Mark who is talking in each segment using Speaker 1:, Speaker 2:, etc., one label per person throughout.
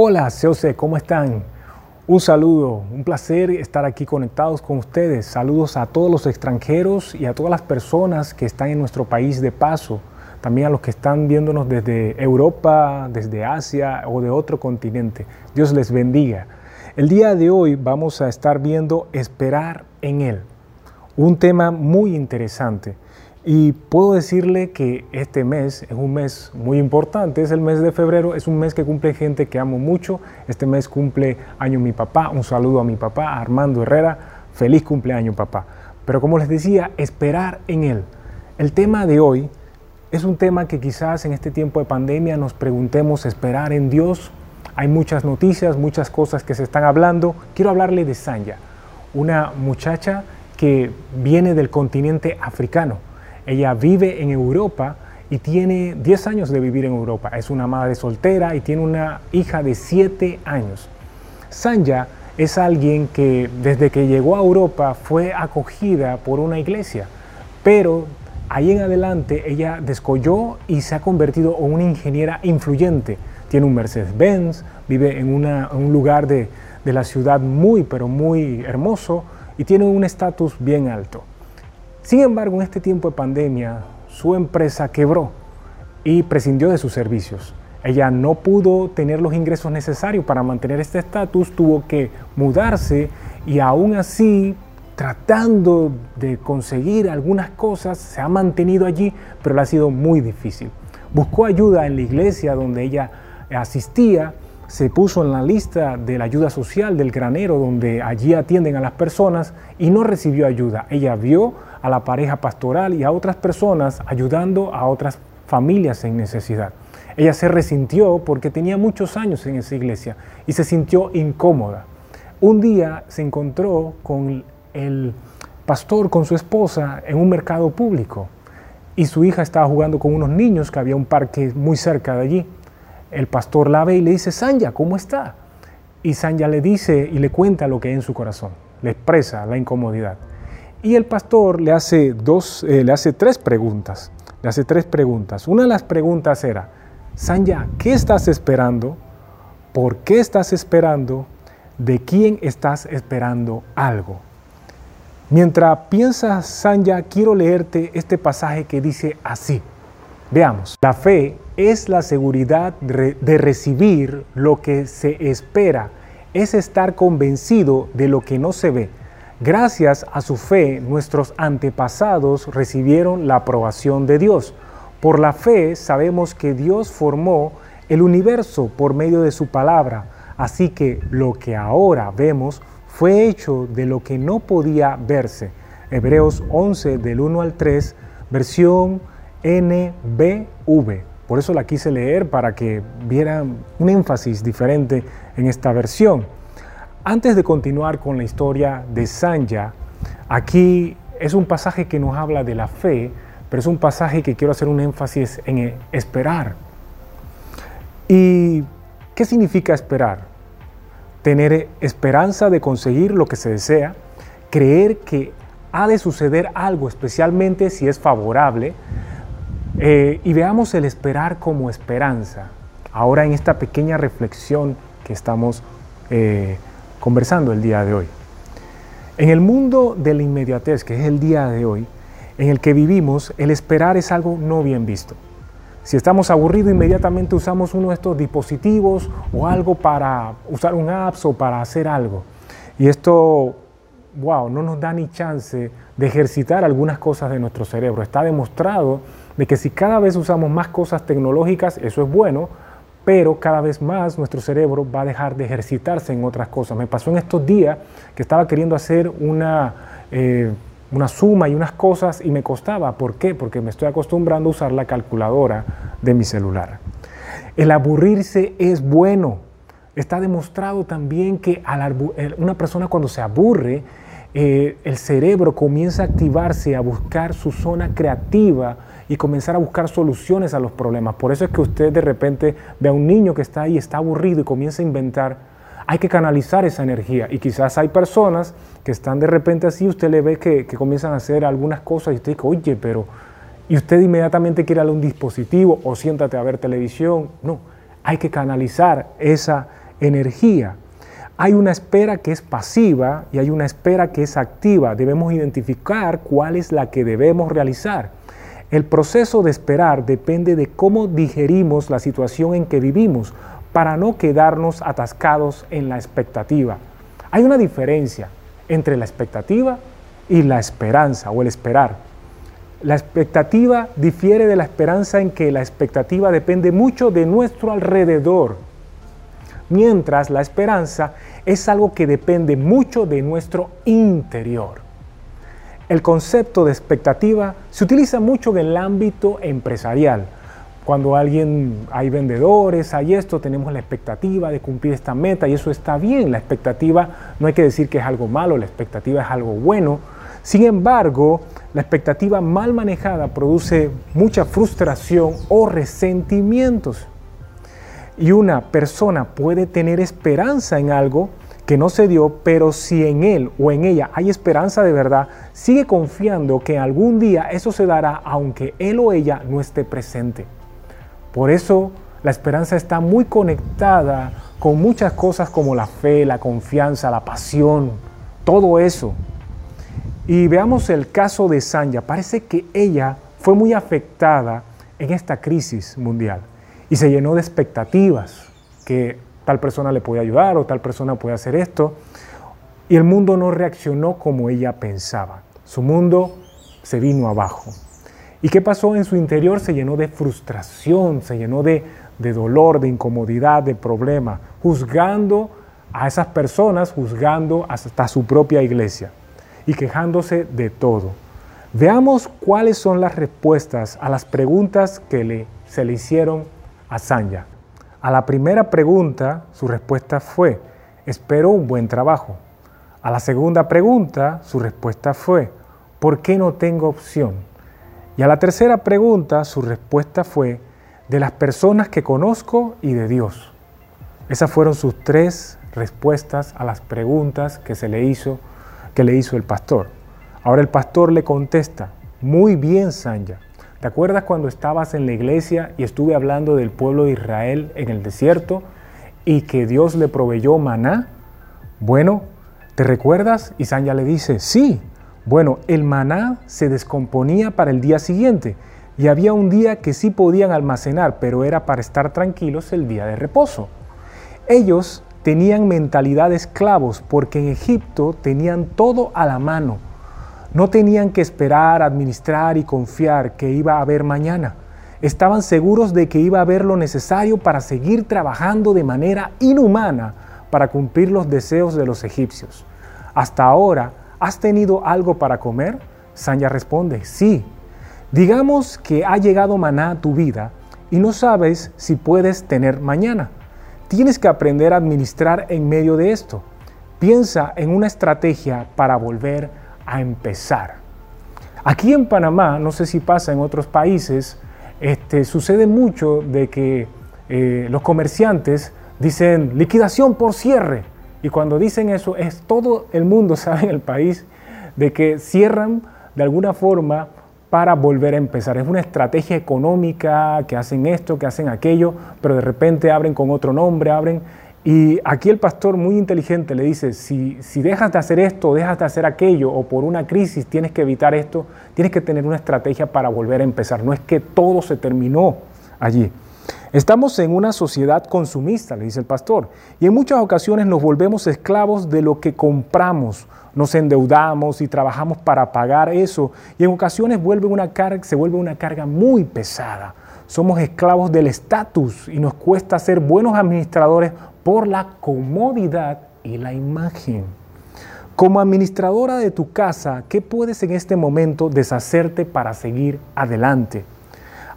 Speaker 1: Hola, COC, ¿cómo están? Un saludo, un placer estar aquí conectados con ustedes. Saludos a todos los extranjeros y a todas las personas que están en nuestro país de paso. También a los que están viéndonos desde Europa, desde Asia o de otro continente. Dios les bendiga. El día de hoy vamos a estar viendo esperar en Él. Un tema muy interesante. Y puedo decirle que este mes es un mes muy importante, es el mes de febrero, es un mes que cumple gente que amo mucho. Este mes cumple año mi papá, un saludo a mi papá, Armando Herrera, feliz cumpleaños papá. Pero como les decía, esperar en Él. El tema de hoy es un tema que quizás en este tiempo de pandemia nos preguntemos, esperar en Dios. Hay muchas noticias, muchas cosas que se están hablando. Quiero hablarle de Sanya, una muchacha que viene del continente africano ella vive en Europa y tiene 10 años de vivir en Europa. Es una madre soltera y tiene una hija de 7 años. Sanja es alguien que desde que llegó a Europa fue acogida por una iglesia, pero ahí en adelante ella descolló y se ha convertido en una ingeniera influyente. Tiene un Mercedes-Benz, vive en, un lugar de, de la ciudad muy, pero muy hermoso y tiene un estatus bien alto. Sin embargo, en este tiempo de pandemia, su empresa quebró y prescindió de sus servicios. Ella no pudo tener los ingresos necesarios para mantener este estatus, tuvo que mudarse y aún así, tratando de conseguir algunas cosas, se ha mantenido allí, pero le ha sido muy difícil. Buscó ayuda en la iglesia donde ella asistía, se puso en la lista de la ayuda social del granero donde allí atienden a las personas y no recibió ayuda. Ella vio a la pareja pastoral y a otras personas ayudando a otras familias en necesidad. Ella se resintió porque tenía muchos años en esa iglesia y se sintió incómoda. Un día se encontró con el pastor, con su esposa, en un mercado público y su hija estaba jugando con unos niños que había un parque muy cerca de allí. El pastor la ve y le dice, Sanja, ¿cómo está? Y Sanja le dice y le cuenta lo que hay en su corazón, le expresa la incomodidad. Y el pastor le hace, dos, eh, le hace tres preguntas. Le hace tres preguntas. Una de las preguntas era, Sanya, ¿qué estás esperando? ¿Por qué estás esperando? ¿De quién estás esperando algo? Mientras piensas, Sanya, quiero leerte este pasaje que dice así. Veamos, la fe es la seguridad de recibir lo que se espera, es estar convencido de lo que no se ve Gracias a su fe, nuestros antepasados recibieron la aprobación de Dios. Por la fe sabemos que Dios formó el universo por medio de su palabra, así que lo que ahora vemos fue hecho de lo que no podía verse. Hebreos 11 del 1 al 3, versión NBV. Por eso la quise leer para que vieran un énfasis diferente en esta versión. Antes de continuar con la historia de Sanja, aquí es un pasaje que nos habla de la fe, pero es un pasaje que quiero hacer un énfasis en esperar. ¿Y qué significa esperar? Tener esperanza de conseguir lo que se desea, creer que ha de suceder algo, especialmente si es favorable, eh, y veamos el esperar como esperanza. Ahora en esta pequeña reflexión que estamos eh, conversando el día de hoy. En el mundo de la inmediatez, que es el día de hoy, en el que vivimos, el esperar es algo no bien visto. Si estamos aburridos, inmediatamente usamos uno de estos dispositivos o algo para usar un apps o para hacer algo. Y esto, wow, no nos da ni chance de ejercitar algunas cosas de nuestro cerebro. Está demostrado de que si cada vez usamos más cosas tecnológicas, eso es bueno, pero cada vez más nuestro cerebro va a dejar de ejercitarse en otras cosas. Me pasó en estos días que estaba queriendo hacer una, eh, una suma y unas cosas y me costaba. ¿Por qué? Porque me estoy acostumbrando a usar la calculadora de mi celular. El aburrirse es bueno. Está demostrado también que una persona cuando se aburre, eh, el cerebro comienza a activarse, a buscar su zona creativa y comenzar a buscar soluciones a los problemas. Por eso es que usted de repente ve a un niño que está ahí, está aburrido y comienza a inventar. Hay que canalizar esa energía y quizás hay personas que están de repente así, usted le ve que, comienzan a hacer algunas cosas y usted dice, oye, pero... Y usted inmediatamente quiere darle un dispositivo o siéntate a ver televisión. No, hay que canalizar esa energía. Hay una espera que es pasiva y hay una espera que es activa. Debemos identificar cuál es la que debemos realizar. El proceso de esperar depende de cómo digerimos la situación en que vivimos para no quedarnos atascados en la expectativa. Hay una diferencia entre la expectativa y la esperanza o el esperar. La expectativa difiere de la esperanza en que la expectativa depende mucho de nuestro alrededor, mientras la esperanza es algo que depende mucho de nuestro interior. El concepto de expectativa se utiliza mucho en el ámbito empresarial. Cuando alguien hay vendedores, hay esto, tenemos la expectativa de cumplir esta meta y eso está bien. La expectativa no hay que decir que es algo malo, la expectativa es algo bueno. Sin embargo, la expectativa mal manejada produce mucha frustración o resentimientos. Y una persona puede tener esperanza en algo que no se dio, pero si en él o en ella hay esperanza de verdad, sigue confiando que algún día eso se dará aunque él o ella no esté presente. Por eso la esperanza está muy conectada con muchas cosas como la fe, la confianza, la pasión, todo eso. Y veamos el caso de Sanja. Parece que ella fue muy afectada en esta crisis mundial y se llenó de expectativas que tal persona le puede ayudar o tal persona puede hacer esto. Y el mundo no reaccionó como ella pensaba. Su mundo se vino abajo. ¿Y qué pasó en su interior? Se llenó de frustración, se llenó de, de dolor, de incomodidad, de problema, juzgando a esas personas, juzgando hasta su propia iglesia y quejándose de todo. Veamos cuáles son las respuestas a las preguntas que le, se le hicieron a Sanya. A la primera pregunta, su respuesta fue, espero un buen trabajo. A la segunda pregunta, su respuesta fue, ¿por qué no tengo opción? Y a la tercera pregunta, su respuesta fue, de las personas que conozco y de Dios. Esas fueron sus tres respuestas a las preguntas que se le hizo, que le hizo el pastor. Ahora el pastor le contesta, muy bien, Sanya, ¿Te acuerdas cuando estabas en la iglesia y estuve hablando del pueblo de Israel en el desierto y que Dios le proveyó maná? Bueno, ¿te recuerdas? Y Sanya le dice, sí. Bueno, el maná se descomponía para el día siguiente y había un día que sí podían almacenar, pero era para estar tranquilos el día de reposo. Ellos tenían mentalidad de esclavos porque en Egipto tenían todo a la mano no tenían que esperar, administrar y confiar que iba a haber mañana. Estaban seguros de que iba a haber lo necesario para seguir trabajando de manera inhumana para cumplir los deseos de los egipcios. Hasta ahora, ¿has tenido algo para comer? Sanya responde, sí. Digamos que ha llegado maná a tu vida y no sabes si puedes tener mañana. Tienes que aprender a administrar en medio de esto. Piensa en una estrategia para volver a empezar. Aquí en Panamá, no sé si pasa en otros países, este, sucede mucho de que eh, los comerciantes dicen liquidación por cierre. Y cuando dicen eso, es todo el mundo sabe en el país de que cierran de alguna forma para volver a empezar. Es una estrategia económica que hacen esto, que hacen aquello, pero de repente abren con otro nombre, abren y aquí el pastor muy inteligente le dice, si, si dejas de hacer esto, dejas de hacer aquello, o por una crisis tienes que evitar esto, tienes que tener una estrategia para volver a empezar. No es que todo se terminó allí. Estamos en una sociedad consumista, le dice el pastor, y en muchas ocasiones nos volvemos esclavos de lo que compramos, nos endeudamos y trabajamos para pagar eso, y en ocasiones se vuelve una carga muy pesada. Somos esclavos del estatus y nos cuesta ser buenos administradores por la comodidad y la imagen. Como administradora de tu casa, ¿qué puedes en este momento deshacerte para seguir adelante?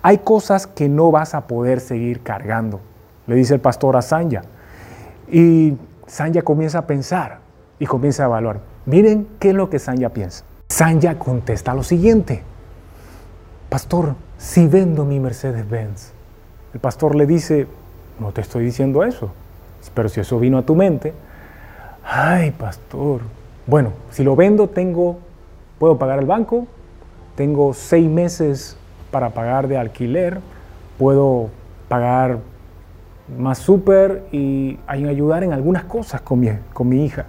Speaker 1: Hay cosas que no vas a poder seguir cargando, le dice el pastor a Sanya. Y Sanya comienza a pensar y comienza a evaluar. Miren qué es lo que Sanya piensa. Sanya contesta lo siguiente. Pastor, si vendo mi Mercedes-Benz. El pastor le dice, no te estoy diciendo eso. Pero si eso vino a tu mente, ay, pastor, bueno, si lo vendo, tengo, puedo pagar el banco, tengo seis meses para pagar de alquiler, puedo pagar más súper y ayudar en algunas cosas con mi, con mi hija.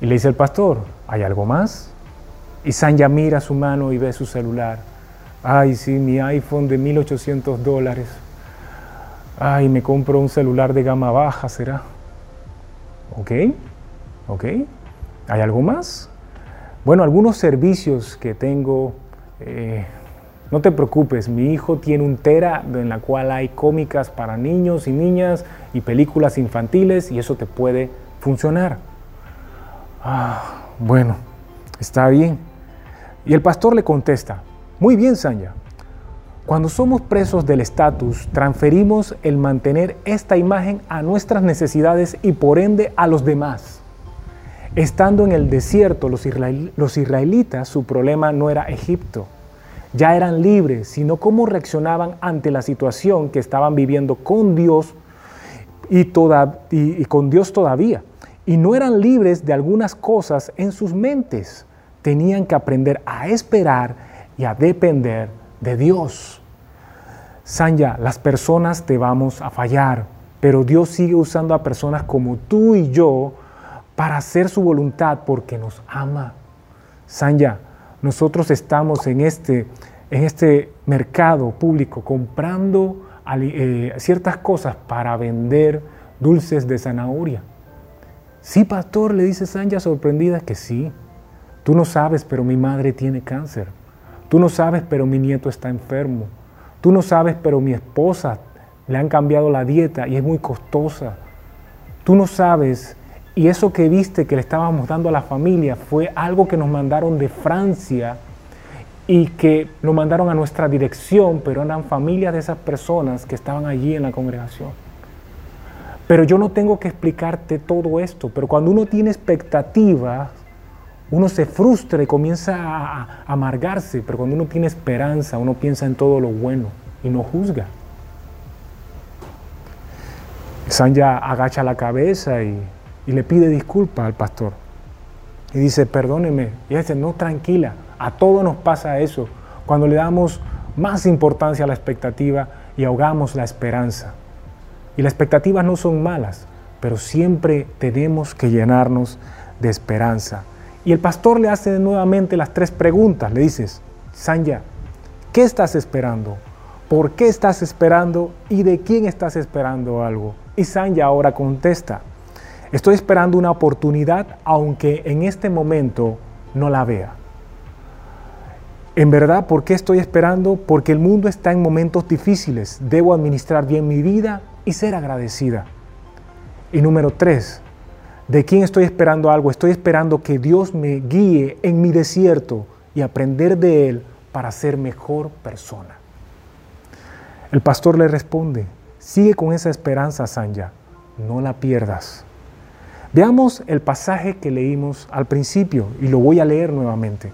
Speaker 1: Y le dice el pastor, ¿hay algo más? Y Sanya mira su mano y ve su celular. Ay, sí, mi iPhone de 1800 dólares. Ay, me compro un celular de gama baja, ¿será? ¿Ok? ¿Ok? ¿Hay algo más? Bueno, algunos servicios que tengo, eh, no te preocupes, mi hijo tiene un Tera en la cual hay cómicas para niños y niñas y películas infantiles y eso te puede funcionar. Ah, bueno, está bien. Y el pastor le contesta, muy bien, Sanya. Cuando somos presos del estatus, transferimos el mantener esta imagen a nuestras necesidades y por ende a los demás. Estando en el desierto, los, israelitas, su problema no era Egipto. Ya eran libres, sino cómo reaccionaban ante la situación que estaban viviendo con Dios y, y con Dios todavía. Y no eran libres de algunas cosas en sus mentes. Tenían que aprender a esperar y a depender de Dios. Sanya, las personas te vamos a fallar, pero Dios sigue usando a personas como tú y yo para hacer su voluntad porque nos ama. Sanya, nosotros estamos en este, en este mercado público comprando eh, ciertas cosas para vender dulces de zanahoria. Sí, pastor, le dice Sanya sorprendida que sí. Tú no sabes, pero mi madre tiene cáncer. Tú no sabes, pero mi nieto está enfermo. Tú no sabes, pero mi esposa le han cambiado la dieta y es muy costosa. Tú no sabes, y eso que viste que le estábamos dando a la familia fue algo que nos mandaron de Francia y que nos mandaron a nuestra dirección, pero eran familias de esas personas que estaban allí en la congregación. Pero yo no tengo que explicarte todo esto, pero cuando uno tiene expectativas, uno se frustra y comienza a, amargarse, pero cuando uno tiene esperanza, uno piensa en todo lo bueno y no juzga. Sanya agacha la cabeza y le pide disculpas al pastor. Y dice, perdóneme. Y dice, no, tranquila, a todos nos pasa eso, cuando le damos más importancia a la expectativa y ahogamos la esperanza. Y las expectativas no son malas, pero siempre tenemos que llenarnos de esperanza. Y el pastor le hace nuevamente las tres preguntas. Le dices, Sanya, ¿qué estás esperando? ¿Por qué estás esperando? ¿Y de quién estás esperando algo? Y Sanya ahora contesta, Estoy esperando una oportunidad aunque en este momento no la vea. En verdad, ¿por qué estoy esperando? Porque el mundo está en momentos difíciles. Debo administrar bien mi vida y ser agradecida. Y número tres, ¿de quién estoy esperando algo? Estoy esperando que Dios me guíe en mi desierto y aprender de Él para ser mejor persona. El pastor le responde, sigue con esa esperanza, Sanya, no la pierdas. Veamos el pasaje que leímos al principio y lo voy a leer nuevamente.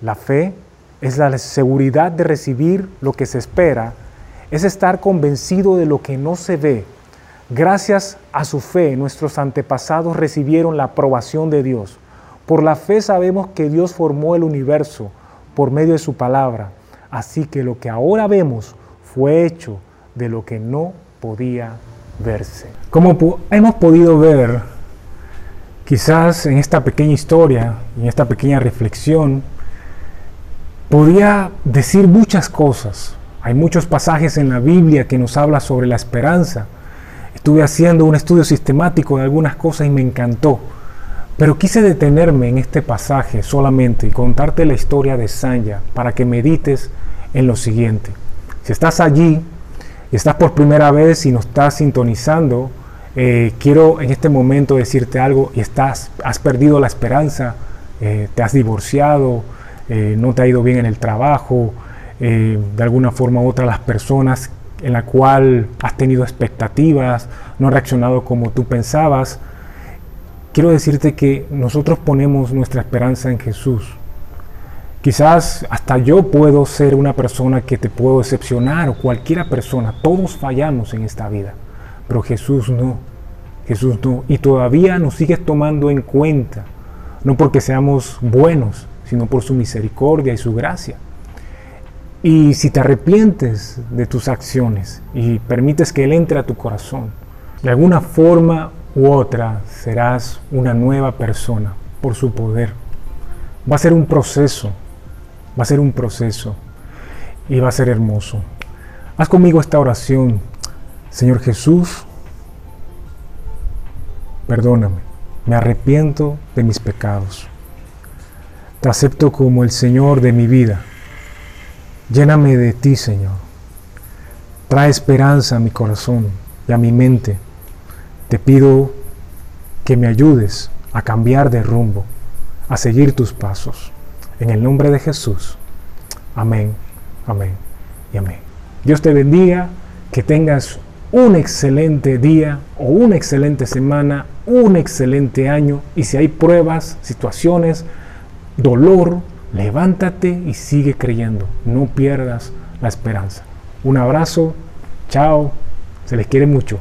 Speaker 1: La fe es la seguridad de recibir lo que se espera, es estar convencido de lo que no se ve. Gracias a su fe, nuestros antepasados recibieron la aprobación de Dios. Por la fe sabemos que Dios formó el universo por medio de su palabra. Así que lo que ahora vemos fue hecho de lo que no podía verse. Como hemos podido ver, Quizás en esta pequeña historia, en esta pequeña reflexión, podía decir muchas cosas. Hay muchos pasajes en la Biblia que nos habla sobre la esperanza. Estuve haciendo un estudio sistemático de algunas cosas y me encantó. Pero quise detenerme en este pasaje solamente y contarte la historia de Sanya para que medites en lo siguiente. Si estás allí estás por primera vez y nos estás sintonizando, eh, quiero en este momento decirte algo y estás, has perdido la esperanza, eh, te has divorciado, eh, no te ha ido bien en el trabajo, de alguna forma u otra las personas en la cual has tenido expectativas, no ha reaccionado como tú pensabas. Quiero decirte que nosotros ponemos nuestra esperanza en Jesús. Quizás hasta yo puedo ser una persona que te puedo decepcionar o cualquiera persona, todos fallamos en esta vida pero Jesús no. Jesús no. Y todavía nos sigues tomando en cuenta, no porque seamos buenos, sino por su misericordia y su gracia. Y si te arrepientes de tus acciones y permites que Él entre a tu corazón, de alguna forma u otra serás una nueva persona por su poder. Va a ser un proceso, va a ser un proceso y va a ser hermoso. Haz conmigo esta oración. Señor Jesús, perdóname, me arrepiento de mis pecados. Te acepto como el Señor de mi vida. Lléname de ti, Señor. Trae esperanza a mi corazón y a mi mente. Te pido que me ayudes a cambiar de rumbo, a seguir tus pasos. En el nombre de Jesús. Amén, amén y amén. Dios te bendiga, que tengas un excelente día o una excelente semana, un excelente año. Y si hay pruebas, situaciones, dolor, levántate y sigue creyendo. No pierdas la esperanza. Un abrazo, chao, se les quiere mucho.